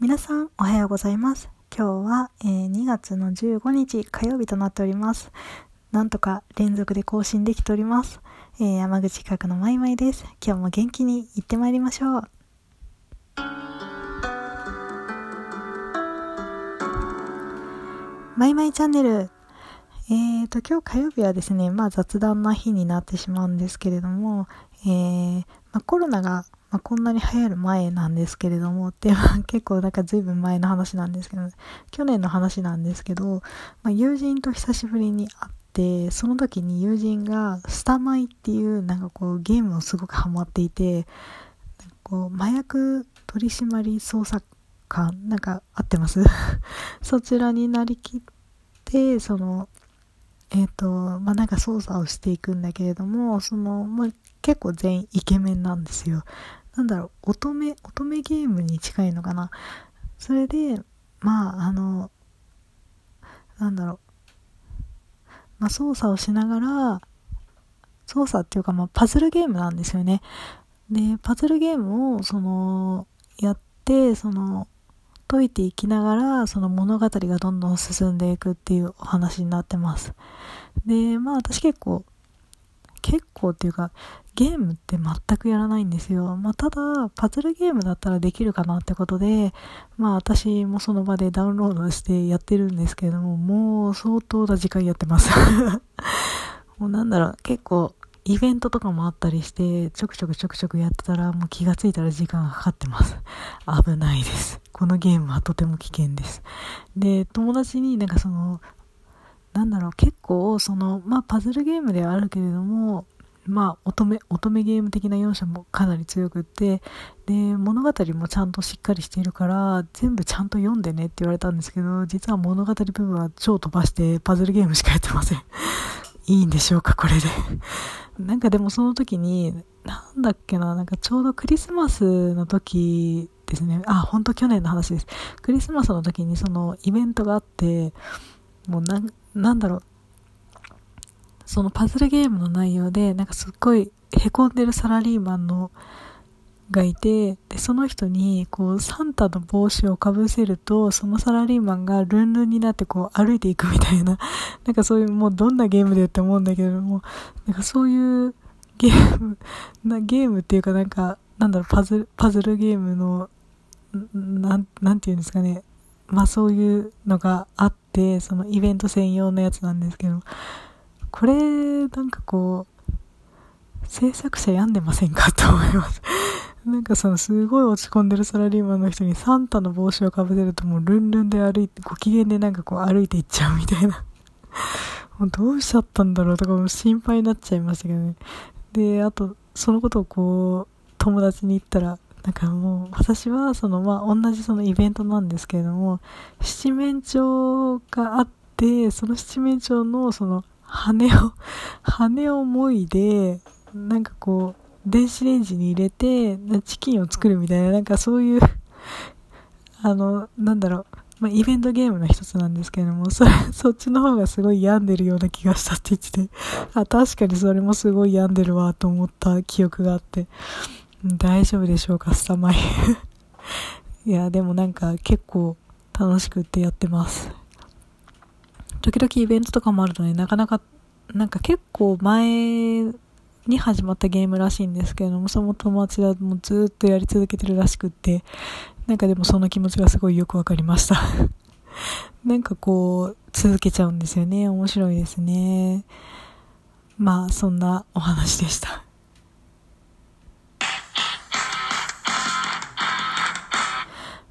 皆さんおはようございます。今日は、えー2月の15日火曜日となっております。なんとか連続で更新できております。えー山口企画のまいまいです。今日も元気に行ってまいりましょう。まいまいチャンネル。えーと、今日火曜日はですね、まあ雑談な日になってしまうんですけれども、えーまあ、コロナが、まあ、こんなに流行る前なんですけれども、って、結構なんか随分前の話なんですけど、去年の話なんですけど、まあ、友人と久しぶりに会って、その時に友人がスタマイっていうなんかこうゲームをすごくハマっていて、こう麻薬取締捜査官、なんか合ってます？そちらになりきって、その、えっ、と、まあ、なんか操作をしていくんだけれども、その、まあ、結構全員イケメンなんですよ。なんだろう、乙女、乙女ゲームに近いのかな。それで、まあ、あの、なんだろう、まあ、操作をしながら、操作っていうか、まあ、パズルゲームなんですよね。で、パズルゲームを、その、やって、その、解いていきながら、その物語がどんどん進んでいくっていうお話になってます。で、まあ私結構、結構っていうか、ゲームって全くやらないんですよ。まあただ、パズルゲームだったらできるかなってことで、まあ私もその場でダウンロードしてやってるんですけれども、もう相当な時間やってます。もうなんだろう、結構、イベントとかもあったりして、ちょくちょくちょくちょくやってたら、もう気がついたら時間がかかってます。危ないです。このゲームはとても危険です。で、友達になんかその、なんだろう、結構、その、まあ、パズルゲームではあるけれども、まあ、乙女、乙女ゲーム的な要素もかなり強くって、で、物語もちゃんとしっかりしているから、全部ちゃんと読んでねって言われたんですけど、実は物語部分は超飛ばしてパズルゲームしかやってません。いいんでしょうか、これで。なんかでもその時に、なんだっけな、なんかちょうどクリスマスの時ですね。あ、ほんと去年の話です。クリスマスの時にそのイベントがあって、もうなん、なんだろう。そのパズルゲームの内容で、なんかすっごいへこんでるサラリーマンの、がいて、で、その人に、こう、サンタの帽子をかぶせると、そのサラリーマンがルンルンになってこう歩いていくみたいな、なんかそういう、もうどんなゲームでって思うんだけれども、なんかそういうゲーム、なゲームっていうかなんか、なんだろう、パズル、パズルゲームの、なん、なんていうんですかね。まあそういうのがあって、そのイベント専用のやつなんですけど、これ、なんかこう、制作者病んでませんか？と思います。なんかそのすごい落ち込んでるサラリーマンの人にサンタの帽子をかぶせるともうルンルンで歩いて、ご機嫌でなんかこう歩いていっちゃうみたいな。もうどうしちゃったんだろうとかも心配になっちゃいましたけどね。で、あと、そのことをこう、友達に言ったら、なんかもう、私はその、まあ、同じそのイベントなんですけれども、七面鳥があって、その七面鳥のその、羽を、羽をもいで、なんかこう、電子レンジに入れて、チキンを作るみたいな、なんかそういう、あの、なんだろう、まあ、イベントゲームの一つなんですけれども、それ、そっちの方がすごい病んでるような気がしたって言ってて、あ、確かにそれもすごい病んでるわと思った記憶があって、大丈夫でしょうか、スタマイ。いや、でもなんか結構楽しくってやってます。時々イベントとかもあるので、なかなか、なんか結構前に始まったゲームらしいんですけれども、その友達はもうずっとやり続けてるらしくって、なんかでもその気持ちがすごいよくわかりました。なんかこう、続けちゃうんですよね。面白いですね。まあ、そんなお話でした。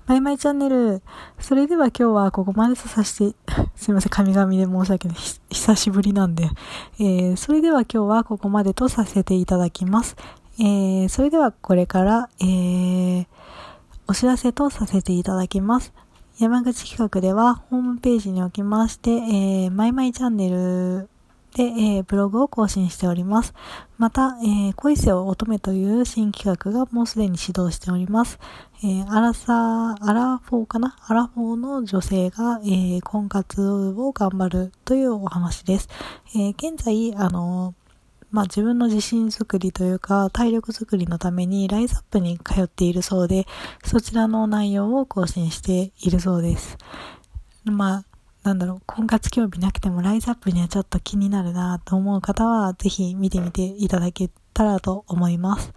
マイマイチャンネル。それでは今日はここまでとさせて、すいません、神々で申し訳ない。久しぶりなんで。えー、それでは今日はここまでとさせていただきます。えー、それではこれから、えー、お知らせとさせていただきます。山口企画ではホームページにおきまして、えー、マイマイチャンネルで、えーブログを更新しております。また、えー恋せを乙女という新企画がもうすでに始動しております。えーアラサー、アラフォーかな？アラフォーの女性が、えー婚活を頑張るというお話です。えー現在、あのまあ自分の自信作りというか体力作りのためにライズアップに通っているそうで、そちらの内容を更新しているそうです。まあ、なんだろう、婚活興味なくてもライズアップにはちょっと気になるなと思う方は、ぜひ見てみていただけたらと思います。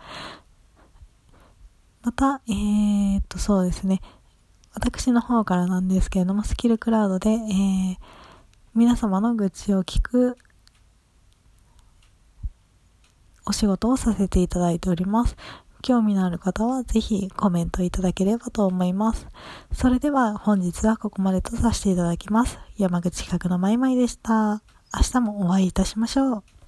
また、えー、っと、そうですね。私の方からなんですけれども、スキルクラウドで、えー、皆様の愚痴を聞くお仕事をさせていただいております。興味のある方はぜひコメントいただければと思います。それでは本日はここまでとさせていただきます。山口企画のまいまいでした。明日もお会いいたしましょう。